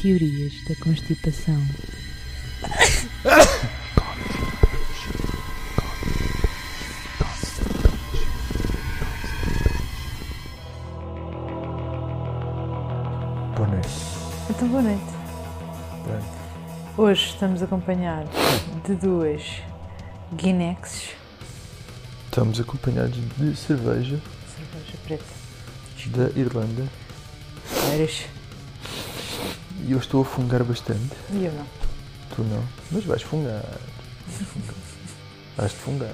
Teorias da constipação. Boa noite. Então, boa noite. Hoje estamos acompanhados de duas Guinexes, Estamos acompanhados de cerveja cerveja preta. da Irlanda Séries. E eu estou a fungar bastante. E eu não. Tu não, mas vais fungar. Vais-te fungar.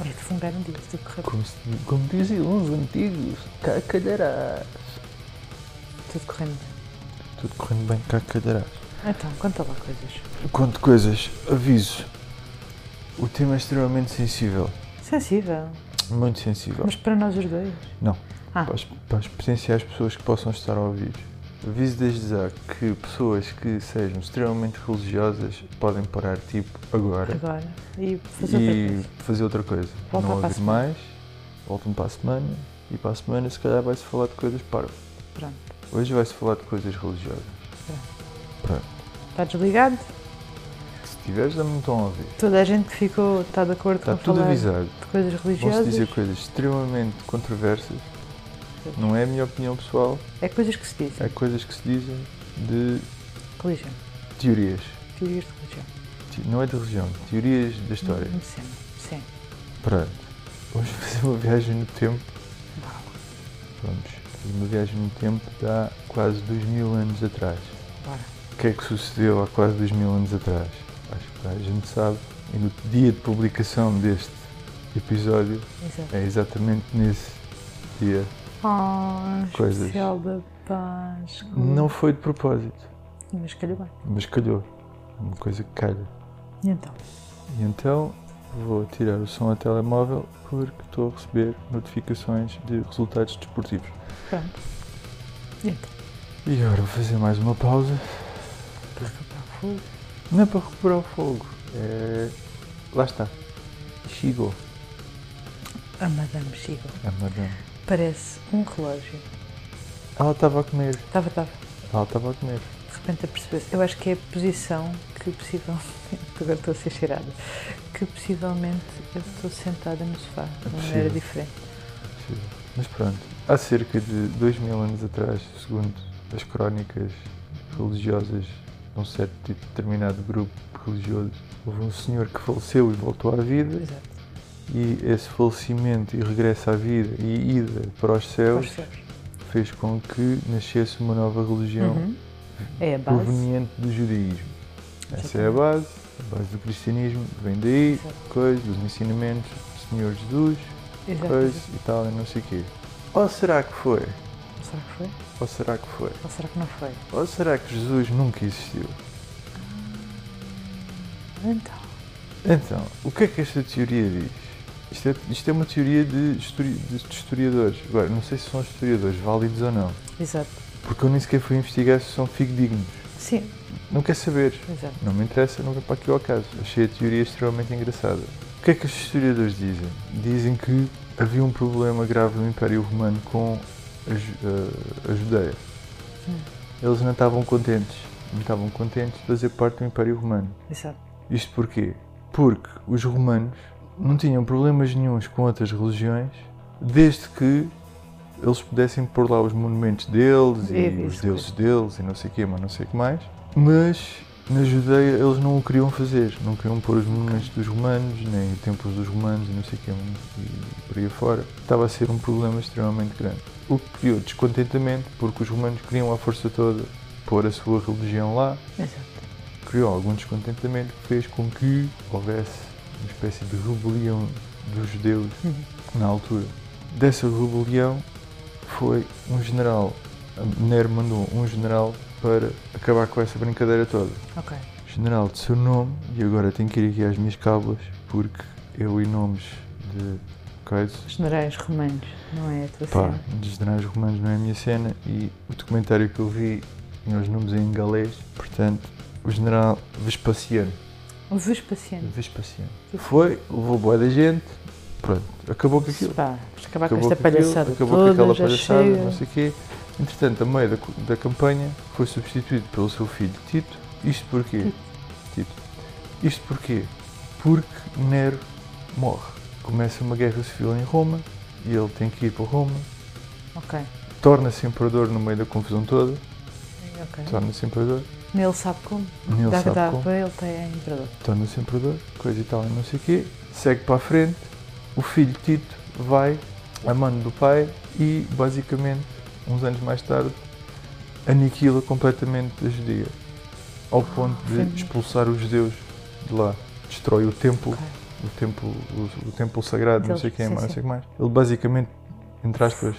Olha, de fungar um dia, se tudo correr, Como, se, como diziam os antigos, cá calharás. tudo correndo bem. Tudo correndo bem, cá calharás. Então, conta lá coisas. Quanto coisas, aviso. O tema é extremamente sensível. Sensível. Muito sensível. Mas para nós os dois. Não. Ah. Para as, para as potenciais pessoas que possam estar a ouvir. Aviso desde já que pessoas que sejam extremamente religiosas podem parar tipo agora Agora. E fazer outra e coisa. fazer outra coisa. Volta Não ouvir mais, voltam para a semana e para a semana se calhar vai-se falar de coisas para. Pronto. Hoje vai-se falar de coisas religiosas. Pronto. Está desligado? Se tiveres, dá-me um tom a ouvir. Toda a gente que ficou, está de acordo Está com tudo falar avisado. de coisas Vão-se religiosas? dizer coisas extremamente controversas. Não é a minha opinião pessoal, É coisas que se dizem. é coisas que se dizem de Religião. teorias. Teorias de religião. Te- Não é de religião, teorias da história. Hum, Sim. Sim. Pronto. Vamos fazer uma viagem no tempo. Uau. Vamos fazer uma viagem no tempo de há quase dois mil anos atrás. Bora. O que é que sucedeu há quase dois mil anos atrás? Acho que a gente sabe. E no dia de publicação deste episódio Exato. é exatamente nesse dia. Ah, Coisas. especial da Páscoa. Não foi de propósito, Mas calhou bem. mas calhou. É uma coisa que calha. E então? E então vou tirar o som ao telemóvel porque estou a receber notificações de resultados desportivos. Pronto. E então? E agora vou fazer mais uma pausa. Para recuperar o fogo. Não é para recuperar o fogo. É... Lá está. Chegou. A Madame chegou. A madame. Parece um relógio. Ela estava a comer. Estava, estava. Ela estava a comer. De repente a perceber-se. Eu acho que é a posição que possivelmente. Agora estou a ser cheirada. Que possivelmente eu estou sentada no sofá. De uma maneira diferente. Mas pronto. Há cerca de dois mil anos atrás, segundo as crónicas religiosas de um certo tipo determinado grupo religioso, houve um senhor que faleceu e voltou à vida. Exato. E esse falecimento e regresso à vida e ida para os Para céus os céus. fez com que nascesse uma nova religião Uhum. É proveniente do judaísmo. Essa é a base, a base do cristianismo vem daí, coisa, dos ensinamentos do Senhor Jesus, Exato. coisa e tal, e não sei o quê. Ou será que foi? Será que foi? Ou será que foi? Ou será que não foi? Ou será que Jesus nunca existiu? Então. Então, o que é que esta teoria diz? Isto é, isto é uma teoria de, histori- de historiadores. Agora, não sei se são historiadores válidos ou não, Exato. porque eu nem sequer fui investigar se são fidedignos. Sim. Não quer saber. Exato. Não me interessa, não vem para aqui ao caso. Achei a teoria extremamente engraçada. O que é que os historiadores dizem? Dizem que havia um problema grave no Império Romano com a, Ju- a- a Judeia. Hum. Eles não estavam contentes. Não estavam contentes de fazer parte do Império Romano. Exato. Isto porquê? Porque os romanos não tinham problemas nenhuns com outras religiões, desde que eles pudessem pôr lá os monumentos deles e, os deuses deles e não sei o quê, mas não sei o que mais. Mas na Judeia eles não o queriam fazer, não queriam pôr os monumentos dos romanos, nem templos dos romanos e não sei o quê, e por aí fora. Estava a ser um problema extremamente grande. O que criou descontentamento, porque os romanos queriam à força toda pôr a sua religião lá, Exato. criou algum descontentamento que fez com que houvesse uma espécie de rebelião dos judeus na altura. Dessa rebelião foi um general, Nero mandou um general para acabar com essa brincadeira toda. Ok. General de seu nome, e agora tenho que ir aqui às minhas cábulas, porque eu e nomes de coisas, Generais romanos, não é a tua pá, cena. de generais romanos não é a minha cena, e o documentário que eu vi tinha os nomes em galês, portanto, o general Vespasiano. O Vespasiano. Vespasiano. Foi, levou boa da gente, pronto, acabou com aquilo. Pá, acabar Acabou com esta aquilo, palhaçada acabou toda, com aquela palhaçada, chega. não sei o quê. Entretanto, a meio da, da campanha, foi substituído pelo seu filho Tito. Isto porquê? Tito. Isto porquê? Porque Nero morre. Começa uma guerra civil em Roma e ele tem que ir para Roma. Ok. Torna-se imperador no meio da confusão toda. Ok. Torna-se imperador. Nem ele sabe como. Nem ele dá, sabe dá como. para ele ter imperador. torna-se imperador, coisa e tal, e não sei o quê, segue para a frente, o filho Tito vai a mano do pai e, basicamente, uns anos mais tarde, aniquila completamente a judia, ao ponto de expulsar os judeus de lá, destrói o templo, Ok. o templo, o, o templo sagrado, não sei o Sim, mais, não sei o que mais. Ele, basicamente, entre aspas,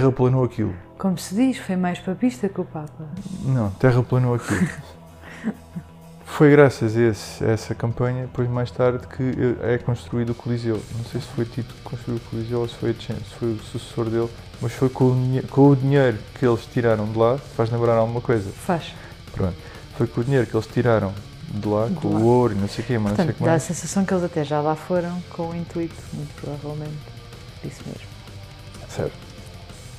terraplanou aquilo. Como se diz, foi mais papista que o Papa. Não, terraplanou aquilo. Foi graças a, esse- a essa campanha, depois mais tarde, que é construído o Coliseu. Não sei se foi Tito que construiu o Coliseu ou se foi, se foi o sucessor dele, mas foi com o, com o dinheiro que eles tiraram de lá, faz lembrar alguma coisa. Faz. Pronto. Foi com o dinheiro que eles tiraram de lá, De com lá. o ouro e não sei o quê, mas não sei o Portanto, que dá a mais. sensação que eles até já lá foram com o intuito, muito provavelmente, disso mesmo. Certo.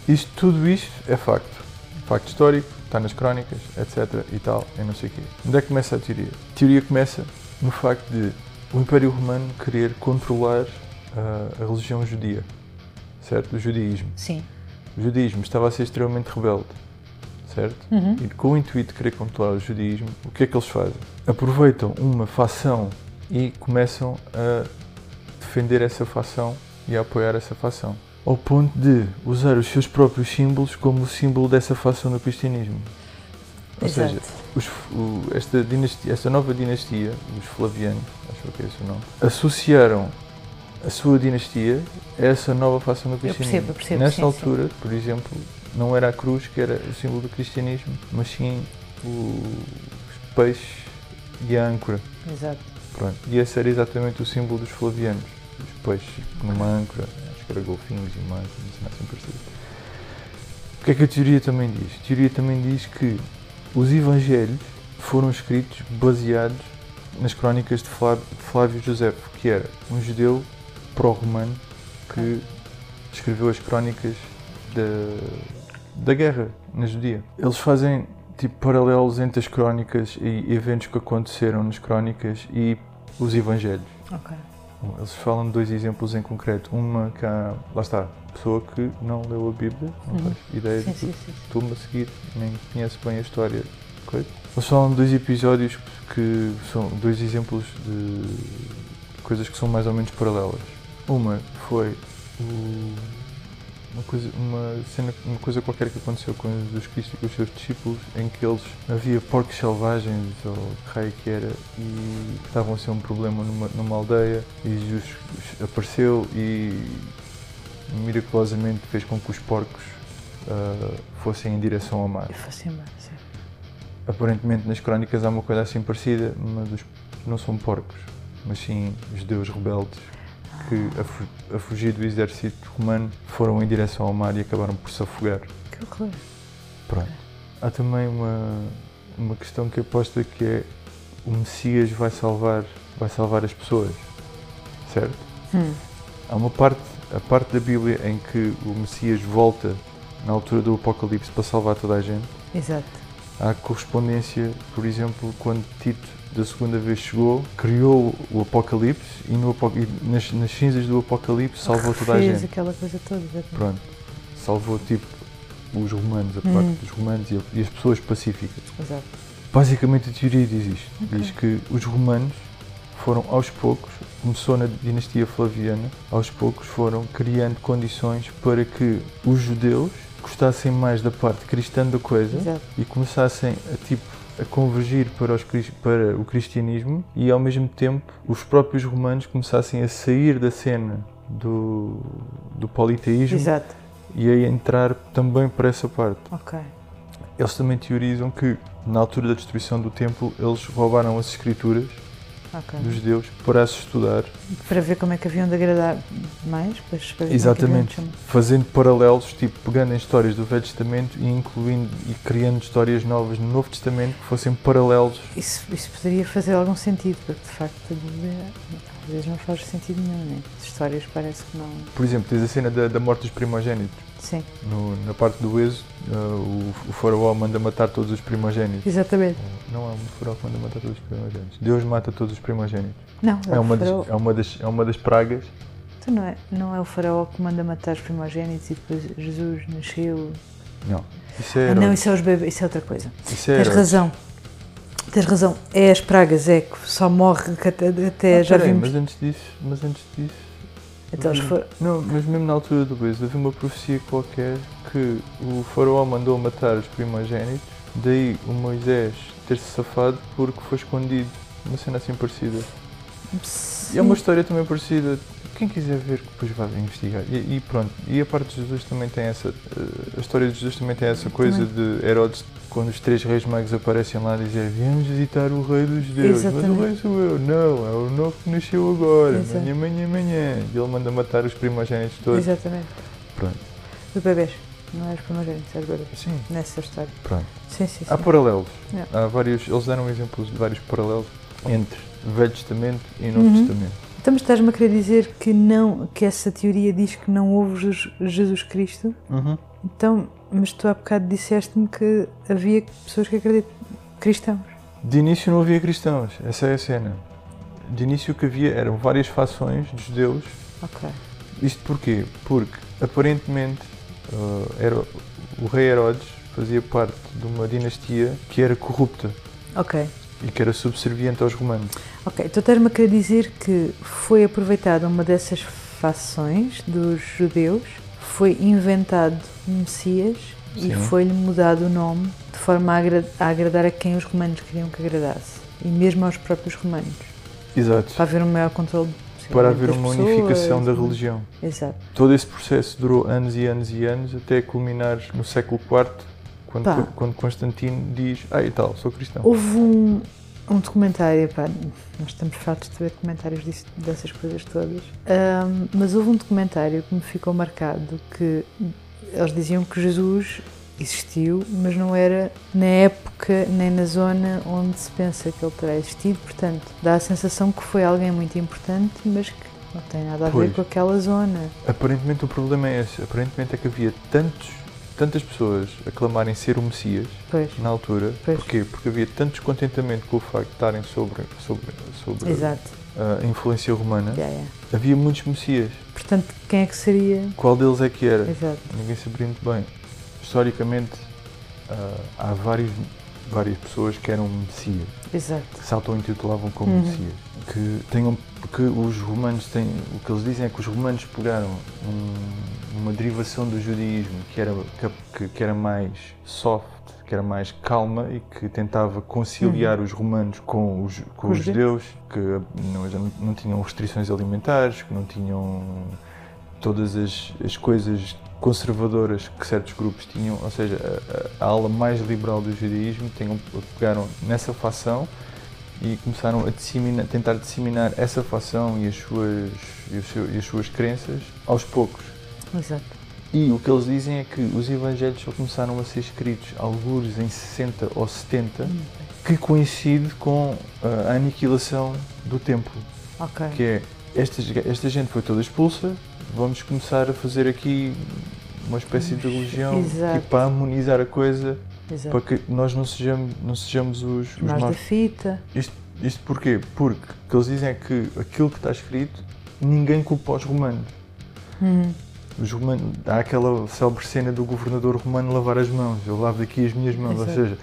Isto, tudo isto é facto. Facto histórico, está nas crónicas, etc. e tal, e não sei o quê. Onde é que começa a teoria? A teoria começa no facto de o Império Romano querer controlar ah, a religião judia, certo? O judaísmo. Sim. O judaísmo estava a ser extremamente rebelde, certo? Uhum. E com o intuito de querer controlar o judaísmo, o que é que eles fazem? Aproveitam uma facção e começam a defender essa facção e a apoiar essa facção. Ao ponto de usar os seus próprios símbolos como o símbolo dessa facção no cristianismo. Ou Exato. seja, os- o- esta, dinastia, esta nova dinastia, os Flavianos, acho que é esse o nome, associaram a sua dinastia a essa nova facção do cristianismo. percebo, eu percebo, Nesta sim, altura, por exemplo, não era a cruz que era o símbolo do cristianismo, mas sim o- os peixes e a âncora. Exato. Pronto. E esse era exatamente o símbolo dos Flavianos. Os peixes numa âncora, era golfinhos e mais, sei assim parecido. O que é que a teoria também diz? A teoria também diz que os evangelhos foram escritos baseados nas crónicas de Flá- de Flávio Josefo, que era um judeu pró-romano que escreveu as crónicas da, da guerra na judia. Eles fazem tipo paralelos entre as crónicas e eventos que aconteceram nas crónicas e os evangelhos. Ok. Eles falam de dois exemplos em concreto. Uma que há, lá está, pessoa que não leu a Bíblia, não Uhum. faz ideia Sim, de sim, sim. estou-me a seguir, nem conhece bem a história. Coisa. Eles falam de dois episódios que são dois exemplos de coisas que são mais ou menos paralelas. Uma foi o- uma coisa, uma cena, uma coisa qualquer que aconteceu com Jesus Cristo e com os seus discípulos, em que eles havia porcos selvagens ou que raio que era e estavam a ser um problema numa, numa aldeia e Jesus apareceu e miraculosamente fez com que os porcos ah, fossem em direção ao mar. Faço embora, sim. Aparentemente nas crónicas há uma coisa assim parecida, mas os, não são porcos, mas sim judeus rebeldes que, a, a fugir do exército romano, foram em direção ao mar e acabaram por se afogar. Que horror. Pronto. Há também uma, uma questão que aposta que é o Messias vai salvar, vai salvar as pessoas, certo? Hum. Há uma parte, a parte da Bíblia em que o Messias volta na altura do Apocalipse para salvar toda a gente. Exato. Há correspondência, por exemplo, quando Tito da segunda vez chegou, criou o Apocalipse e, no, e nas, nas cinzas do Apocalipse salvou toda a Fez gente. aquela coisa toda. Pronto. Salvou tipo os romanos, a Uhum. parte dos romanos e, e as pessoas pacíficas. Exato. Basicamente a teoria diz isto. Ok. Diz que os romanos foram aos poucos, começou na dinastia Flaviana, aos poucos foram criando condições para que os judeus gostassem mais da parte cristã da coisa Exato. e começassem a tipo a convergir para, os, para o cristianismo e ao mesmo tempo os próprios romanos começassem a sair da cena do, do politeísmo Exato. e a entrar também para essa parte. Ok. Eles também teorizam que na altura da destruição do templo eles roubaram as escrituras Ok. dos judeus para as estudar, Para ver como é que haviam de agradar mais. Pois, para ver exatamente, Como é de fazendo paralelos, tipo pegando em histórias do Velho Testamento e incluindo e criando histórias novas no Novo Testamento que fossem paralelos isso, isso poderia fazer algum sentido, porque de facto a Bíblia às vezes não faz sentido nenhum, né? As histórias parece que não. Por exemplo, tens a cena da, da morte dos primogénitos. Sim. No- na parte do Êxodo, uh, o, o faraó manda matar todos os primogênitos. Exatamente. Não é o faraó que manda matar todos os primogênitos. Deus mata todos os primogênitos. Não, É o uma, faraó. das, é, uma das, é uma das pragas. Então não é, não é o faraó que manda matar os primogênitos e depois Jesus nasceu. Não. Isso é Ah, não, isso é os bebês, isso é outra coisa. Isso é Tens razão. Tens razão. É as pragas, é que só morre que até, até Ah, já peraí, vimos. Mas antes disso, mas antes disso. Então, for- Não, mas mesmo na altura do Luís, havia uma profecia qualquer que o faraó mandou matar os primogênitos, daí o Moisés ter-se safado porque foi escondido. Uma cena assim parecida. E é uma história também parecida. Quem quiser ver, depois vai investigar. E, e pronto. E a parte de Jesus também tem essa. eh, A história de Jesus também tem essa coisa de Herodes, quando os três reis magos aparecem lá, dizer: Viemos visitar o rei dos judeus. Mas o rei sou eu. Não, é o novo que nasceu agora. Exato. Amanhã, amanhã, amanhã. E ele manda matar os primogênitos todos. Exatamente. Pronto. Os bebês. Não é os primogênitos, é os bebês. Sim, Nessa história. pronto. Sim, sim, sim. Há paralelos. Yeah. Há vários, eles deram exemplos de vários paralelos entre Velho Testamento e Novo Uhum. Testamento. Então, mas estás-me a querer dizer que, não, que essa teoria diz que não houve Jesus- Jesus Cristo? Uhum. Então, mas tu há bocado disseste-me que havia pessoas que acreditam. cristãos. De início não havia cristãos, essa é a cena. De início o que havia eram várias fações de judeus. Ok. Isto porquê? Porque aparentemente uh, era, o rei Herodes fazia parte de uma dinastia que era corrupta Ok. e que era subserviente aos romanos. Ok. Então, estás-me a querer dizer que foi aproveitada uma dessas fações dos judeus, foi inventado um Messias e Sim. foi-lhe mudado o nome de forma a, agra- a agradar a quem os romanos queriam que agradasse. E mesmo aos próprios romanos. Exato. Para haver um maior controle Para haver uma pessoas. unificação da religião. Exato. Todo esse processo durou anos e anos e anos até culminar no século IV, quando, Pá. quando Constantino diz: Ah, e tal, sou cristão. Houve um, um documentário, pá, nós estamos fartos de ver documentários disso- dessas coisas todas, Ahm, mas houve um documentário que me ficou marcado que eles diziam que Jesus existiu, mas não era na época nem na zona onde se pensa que ele terá existido, portanto, dá a sensação que foi alguém muito importante, mas que não tem nada a ver Pois. com aquela zona. Aparentemente o problema é esse. Aparentemente é que havia tantos, tantas pessoas a clamarem ser o Messias Pois, na altura. Pois. Porquê? Porque havia tanto descontentamento com o facto de estarem sobre, sobre, sobre exato. a influência romana. Yeah, yeah. Havia muitos Messias. Portanto, quem é que seria? Qual deles é que era? Exato. Ninguém sabia muito bem. Historicamente, ah, há vários, várias pessoas que eram Messias. Exato. que se auto-intitulavam como Uhum. Messias. Que tenham, porque os romanos têm, o que eles dizem é que os romanos pegaram um- uma derivação do judaísmo que era, que, que era mais soft, que era mais calma e que tentava conciliar os romanos com os, com os judeus, que não, não, tinham restrições alimentares, que não tinham todas as, as coisas conservadoras que certos grupos tinham, ou seja, a, a- ala mais liberal do judaísmo, tenham, pegaram nessa facção e começaram a disseminar, tentar disseminar essa facção e as suas, e, seu- e as suas crenças aos poucos. Exato. E o que eles dizem é que os evangelhos só começaram a ser escritos alguns em 60 ou 70, que coincide com ah, a aniquilação do templo Ok. que é esta, esta gente foi toda expulsa, vamos começar a fazer aqui uma espécie de religião Exato. tipo, para harmonizar a coisa, Exato. para que nós não sejamos, não sejamos os, os Nós da fita. Isto, isto porquê? Porque o que eles dizem é que aquilo que está escrito, ninguém culpa os romanos. Uhum. Os romanos, há aquela célebre cena do governador romano lavar as mãos, eu lavo daqui as minhas mãos, Exato. ou seja,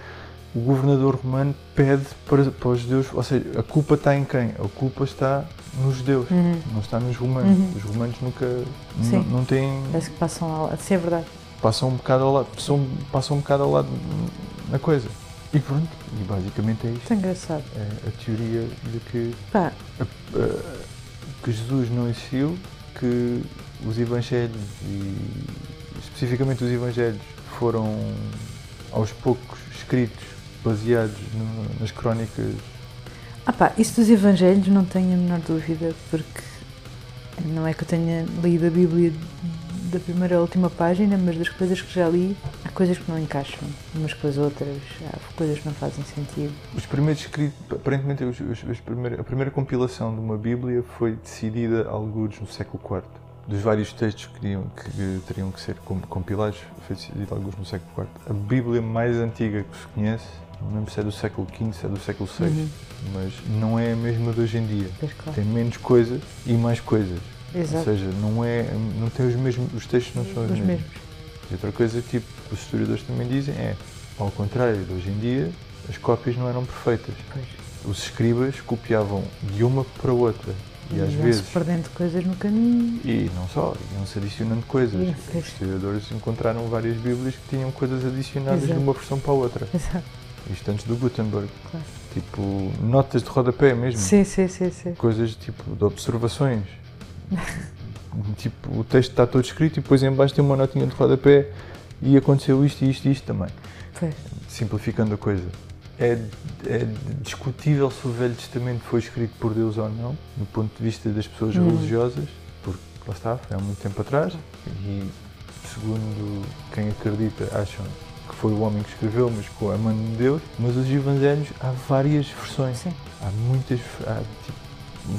o governador romano pede para, para os judeus, ou seja, a culpa está em quem? A culpa está nos judeus. Uhum. Não está nos romanos. Uhum. Os romanos nunca Sim. não têm. Parece que passam ao lado. Sim, é verdade. passam um bocado ao lado. Passam, passam um bocado ao lado na coisa. E pronto, e basicamente é isto. Muito engraçado. É a teoria de que, Pá, eh, que Jesus não existiu, que os Evangelhos e especificamente os Evangelhos foram aos poucos escritos baseados no- nas crónicas. ah pá, isso dos Evangelhos não tenho a menor dúvida, porque não é que eu tenha lido a Bíblia da primeira à última página, mas das coisas que já li, há coisas que não encaixam umas com as outras, há coisas que não fazem sentido. Os primeiros escritos, aparentemente os, os- os primeiro- a primeira compilação de uma Bíblia foi decidida alguns no século IV. Dos vários textos que teriam que, teriam que ser compilados, feitos alguns no século IV, a Bíblia mais antiga que se conhece, não lembro se é do século V, se é do século VI, uhum. mas não é a mesma de hoje em dia. Claro. Tem menos coisas e mais coisas. Exato. Ou seja, não, é, não tem os mesmos, os textos não são os, os mesmos. mesmos. E outra coisa que tipo, os historiadores também dizem é, ao contrário de hoje em dia, as cópias não eram perfeitas. Pois. Os escribas copiavam de uma para outra. E, às vezes. perdendo coisas no caminho. E não só, iam-se adicionando coisas. Os historiadores encontraram várias Bíblias que tinham coisas adicionadas Exato. de uma versão para a outra. Exato. Isto antes do Gutenberg. Claro. Tipo, notas de rodapé mesmo. Sim, sim, sim. sim. Coisas tipo de observações. tipo, o texto está todo escrito e depois em baixo tem uma notinha de rodapé e aconteceu isto e isto e isto também. Foi. Simplificando a coisa. É, é, discutível se o Velho Testamento foi escrito por Deus ou não, do ponto de vista das pessoas hum. religiosas, porque lá está, foi há muito tempo atrás, e segundo quem acredita, acham que foi o homem que escreveu, mas com a mão de Deus. Mas os Evangelhos há várias versões. Sim. Há muitas, há, tipo,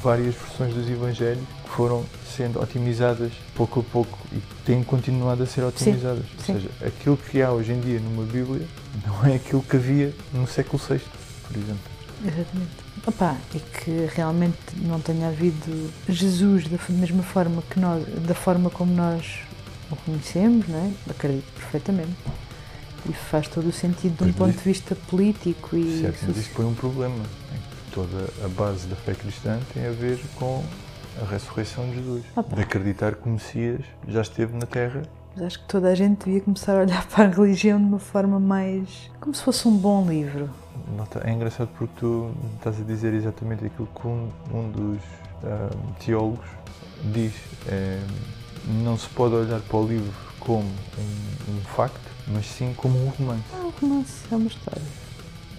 várias versões dos Evangelhos foram sendo otimizadas pouco a pouco e têm continuado a ser otimizadas. Sim, Ou sim. seja, aquilo que há hoje em dia numa Bíblia não é aquilo que havia no século VI, por exemplo. Exatamente. Opa, e que realmente não tenha havido Jesus da mesma forma que nós, da forma como nós o conhecemos, não é? Acredito perfeitamente. E faz todo o sentido de um ponto de vista político e. Certo, mas isto foi um problema. Toda a base da fé cristã tem a ver com a ressurreição de Jesus. Opa. De acreditar que o Messias já esteve na Terra. Mas acho que toda a gente devia começar a olhar para a religião de uma forma mais. como se fosse um bom livro. É engraçado porque tu estás a dizer exatamente aquilo que um, um dos uh, teólogos diz. É, não se pode olhar para o livro como um, um facto, mas sim como um romance. É um romance, é uma história.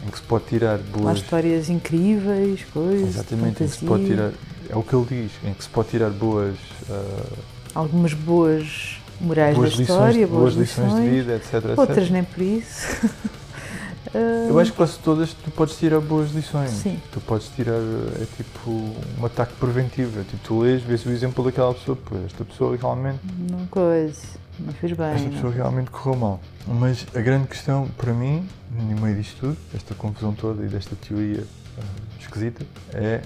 Em que se pode tirar boas. Há histórias incríveis, coisas. Exatamente, em que se pode tirar. É o que ele diz, em que se pode tirar boas. Uh, Algumas boas morais boas da história, lições, boas, boas lições, de vida, etc. Outras etc. nem por isso. Eu acho que quase todas tu podes tirar boas lições. Sim. Tu podes tirar, é tipo um ataque preventivo. É tipo, tu lês, vês o exemplo daquela pessoa, pô, esta pessoa realmente. Não coisa, não fez bem. Esta pessoa realmente correu mal. Mas a grande questão para mim, no meio disto tudo, esta confusão toda e desta teoria uh, esquisita, é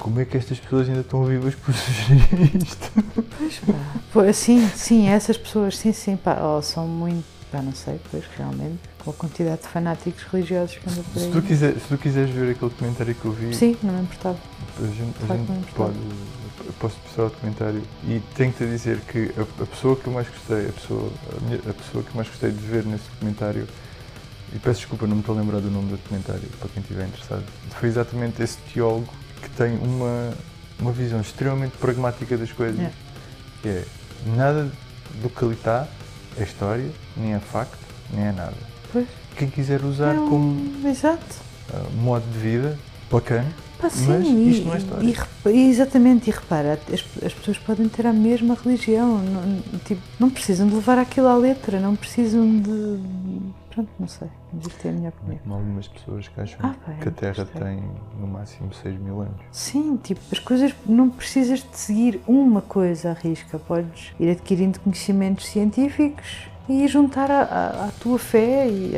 como é que estas pessoas ainda estão vivas por sugerir isto? Pois sim, sim, essas pessoas, sim, sim, pá, oh, são muito, pá, não sei, pois realmente com a quantidade de fanáticos religiosos que anda por aí. Se tu, quiser, se tu quiseres ver aquele documentário que eu vi. Sim, não me importava. A gente, a gente pode. Posso mostrar o documentário e tenho-te a dizer que a, a, pessoa que eu mais gostei, a pessoa, a, minha, a, pessoa que mais gostei de ver nesse documentário, e peço desculpa, não me estou a lembrar do nome do documentário, para quem estiver interessado, foi exatamente esse teólogo que tem uma, uma visão extremamente pragmática das coisas. É. Que é nada do que ali está é história, nem é facto, nem é nada Pois. Quem quiser usar é um, como exato. Uh, modo de vida, bacana. Pá, sim, mas e, isto não é história. E, exatamente, e repara, as, as, pessoas podem ter a mesma religião, não, tipo, não precisam de levar aquilo à letra, não precisam de. Pronto, não sei, mas isto é a minha opinião. Como algumas pessoas que acham ah, pá, que a Terra tem no máximo 6 mil anos. Sim, tipo, as coisas, não precisas de seguir uma coisa à risca, podes ir adquirindo conhecimentos científicos e juntar à tua fé e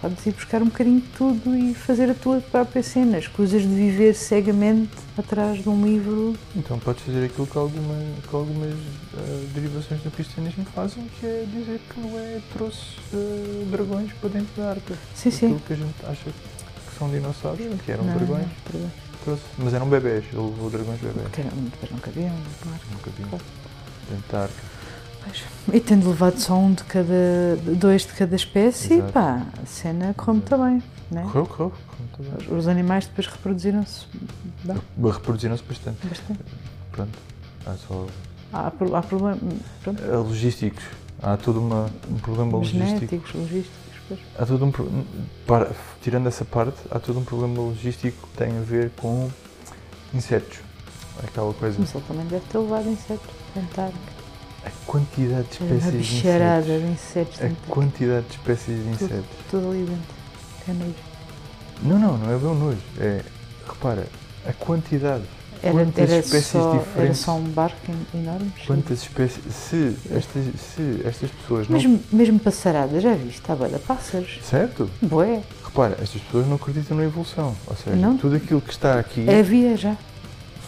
podes ir buscar um bocadinho de tudo e fazer a tua própria cena, as coisas de viver cegamente atrás de um livro. Então podes fazer aquilo que, alguma, que algumas uh, derivações do cristianismo fazem, que é dizer que não é trouxe uh, dragões para dentro da arca. Sim, aquilo sim. que a gente acha que são dinossauros, que eram não, dragões. Não, trouxe. Mas eram bebés, ele levou dragões bebés. Porque depois não cabiam, claro. Não cabiam. Dentro da arca. E tendo levado só um de cada, dois de cada espécie, Exato. pá, a cena correu muito bem. Né? Correu, correu. Os animais depois reproduziram-se. Reproduziram-se bastante. Bastante. Pronto. Há só. Há, há problemas. Logísticos. Há todo uma, um problema Genéticos, logístico. logísticos. Pois. Há todo um. Para, tirando essa parte, há todo um problema logístico que tem a ver com insetos. Aquela coisa. Mas ele também deve ter levado insetos. Tentar a quantidade de espécies de insetos. de insetos. A quantidade de espécies de insetos. Tudo, tudo ali dentro. É nojo. Não, não, não é bem nojo. É, repara, a quantidade. Era, Quantas era, espécies só, era diferentes? só um barco en- enorme. Quantas espécies. Se estas, se estas pessoas não. Mesmo, mesmo passarada, já viste? Está de pássaros. Certo? Bué. Repara, estas pessoas não acreditam na evolução. Ou seja, Não. tudo aquilo que está aqui Havia já.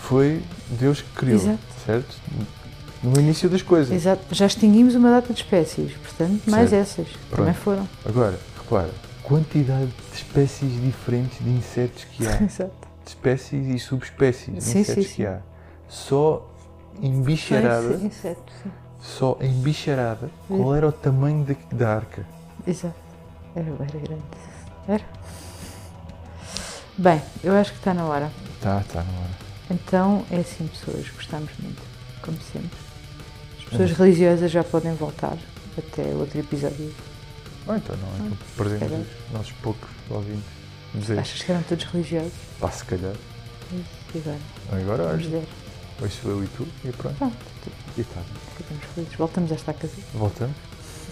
foi Deus que criou. Exato. Certo? No início das coisas. Exato. Já extinguimos uma data de espécies, portanto, mais Certo. essas. Também foram. Agora, repara, quantidade de espécies diferentes de insetos que há. Exato. de espécies e subespécies de Sim, insetos sim, que sim. há. Só em bicharada, inseto, sim. só em bicharada, qual era o tamanho da, da arca? Exato. Era, era grande. Era. Bem, eu acho que está na hora. Tá, tá, não era. Então, é assim, pessoas, gostamos muito, como sempre. As pessoas religiosas já podem voltar até outro episódio. Ah, então não, então perdemos calhar. os nossos poucos ouvintes. Dizer, Achas que eram todos religiosos? pá, se calhar. E agora? Agora, Vamos olha, ver. hoje sou eu e tu, e pronto. Pronto, tudo. E tá. ficamos felizes. Voltamos a estar casa. Voltamos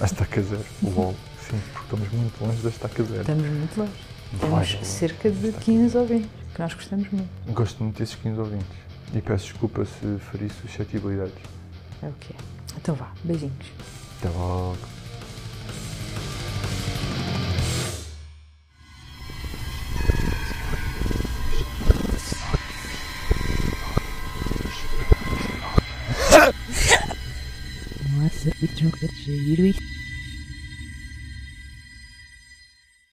à estaca zero. LOL. Sim, porque estamos muito longe da estaca zero. Estamos muito longe. Vai, Temos LOL. cerca de Estaca 15 ouvintes, que nós gostamos muito. Gosto muito desses 15 ouvintes. E peço desculpa se feri suscetibilidades. É o que é. Então vá, beijinhos. Até logo. Nossa, que jogo de giro.